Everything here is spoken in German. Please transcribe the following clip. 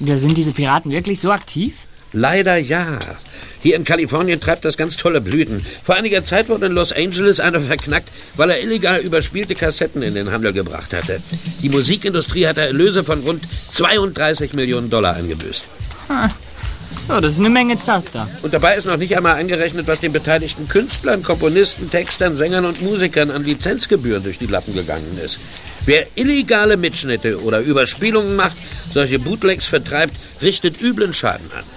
Ja, sind diese Piraten wirklich so aktiv? Leider ja. Hier in Kalifornien treibt das ganz tolle Blüten. Vor einiger Zeit wurde in Los Angeles einer verknackt, weil er illegal überspielte Kassetten in den Handel gebracht hatte. Die Musikindustrie hat Erlöse von rund 32 Millionen Dollar eingebüßt. Ha. Ja, das ist eine Menge Zaster. Und dabei ist noch nicht einmal eingerechnet, was den beteiligten Künstlern, Komponisten, Textern, Sängern und Musikern an Lizenzgebühren durch die Lappen gegangen ist. Wer illegale Mitschnitte oder Überspielungen macht, solche Bootlegs vertreibt, richtet üblen Schaden an.